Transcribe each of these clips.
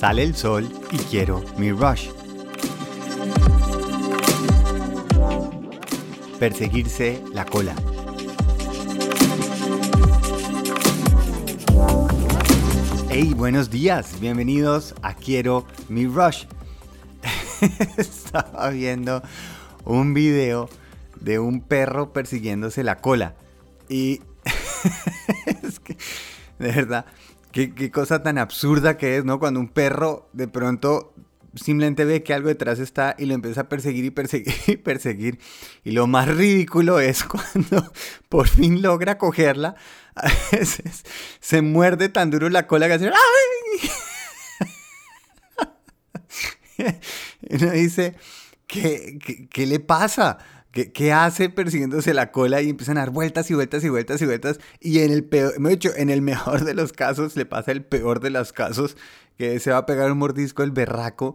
Sale el sol y quiero mi rush. Perseguirse la cola. Hey, buenos días, bienvenidos a Quiero mi rush. Estaba viendo un video de un perro persiguiéndose la cola y es que, de verdad, qué, cosa tan absurda que es, ¿no? Cuando un perro de pronto simplemente ve que algo detrás está y lo empieza a perseguir y perseguir y perseguir. Y lo más ridículo es cuando por fin logra cogerla, a veces se muerde tan duro la cola que hace ¡Ay! y uno dice, ¿qué, qué, qué le pasa? ¿Qué, hace persiguiéndose la cola y empiezan a dar vueltas y vueltas y vueltas y vueltas? Y en el peor, me dicho, en el mejor de los casos le pasa el peor de los casos, que se va a pegar un mordisco el berraco.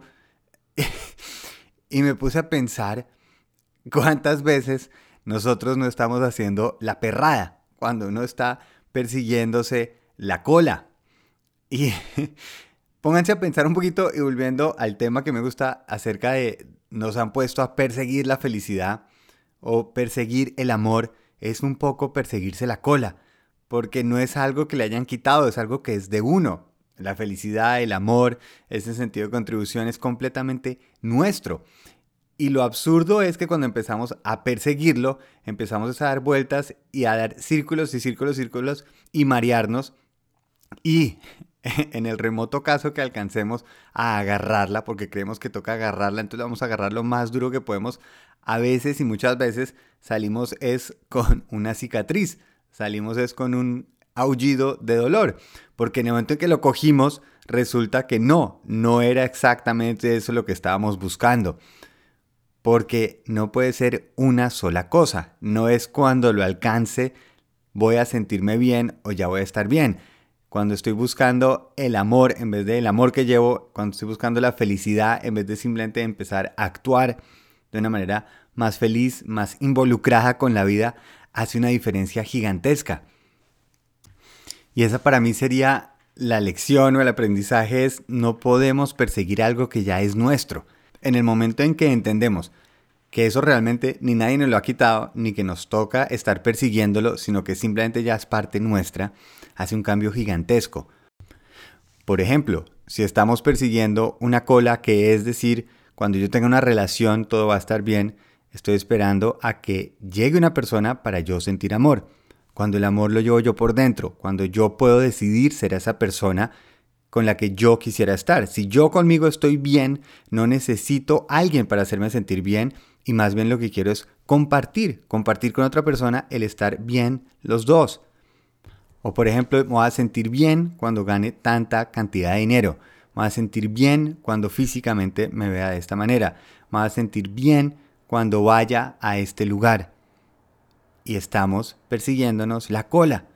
y me puse a pensar cuántas veces nosotros no estamos haciendo la perrada cuando uno está persiguiéndose la cola. Y pónganse a pensar un poquito y volviendo al tema que me gusta acerca de nos han puesto a perseguir la felicidad o perseguir el amor es un poco perseguirse la cola, porque no es algo que le hayan quitado, es algo que es de uno. La felicidad, el amor, ese sentido de contribución es completamente nuestro. Y lo absurdo es que cuando empezamos a perseguirlo, empezamos a dar vueltas y a dar círculos y círculos, círculos y marearnos. Y en el remoto caso que alcancemos a agarrarla, porque creemos que toca agarrarla, entonces vamos a agarrar lo más duro que podemos. A veces y muchas veces salimos es con una cicatriz, salimos es con un aullido de dolor, porque en el momento en que lo cogimos, resulta que no, no era exactamente eso lo que estábamos buscando. Porque no puede ser una sola cosa, no es cuando lo alcance voy a sentirme bien o ya voy a estar bien cuando estoy buscando el amor en vez del amor que llevo, cuando estoy buscando la felicidad en vez de simplemente empezar a actuar de una manera más feliz, más involucrada con la vida, hace una diferencia gigantesca. Y esa para mí sería la lección o el aprendizaje es no podemos perseguir algo que ya es nuestro. En el momento en que entendemos que eso realmente ni nadie nos lo ha quitado, ni que nos toca estar persiguiéndolo, sino que simplemente ya es parte nuestra, hace un cambio gigantesco. Por ejemplo, si estamos persiguiendo una cola, que es decir, cuando yo tenga una relación todo va a estar bien, estoy esperando a que llegue una persona para yo sentir amor. Cuando el amor lo llevo yo por dentro, cuando yo puedo decidir ser esa persona con la que yo quisiera estar. Si yo conmigo estoy bien, no necesito alguien para hacerme sentir bien y más bien lo que quiero es compartir, compartir con otra persona el estar bien los dos. O por ejemplo, me voy a sentir bien cuando gane tanta cantidad de dinero. Me voy a sentir bien cuando físicamente me vea de esta manera. Me voy a sentir bien cuando vaya a este lugar. Y estamos persiguiéndonos la cola.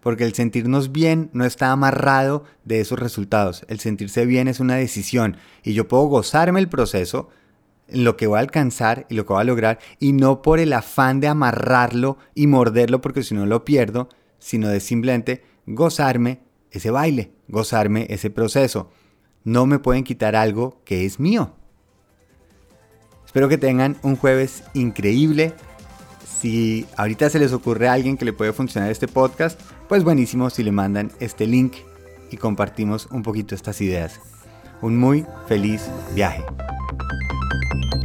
Porque el sentirnos bien no está amarrado de esos resultados. El sentirse bien es una decisión. Y yo puedo gozarme el proceso, lo que voy a alcanzar y lo que voy a lograr. Y no por el afán de amarrarlo y morderlo porque si no lo pierdo, sino de simplemente gozarme ese baile, gozarme ese proceso. No me pueden quitar algo que es mío. Espero que tengan un jueves increíble. Si ahorita se les ocurre a alguien que le puede funcionar este podcast, pues buenísimo si le mandan este link y compartimos un poquito estas ideas. Un muy feliz viaje. Thank you.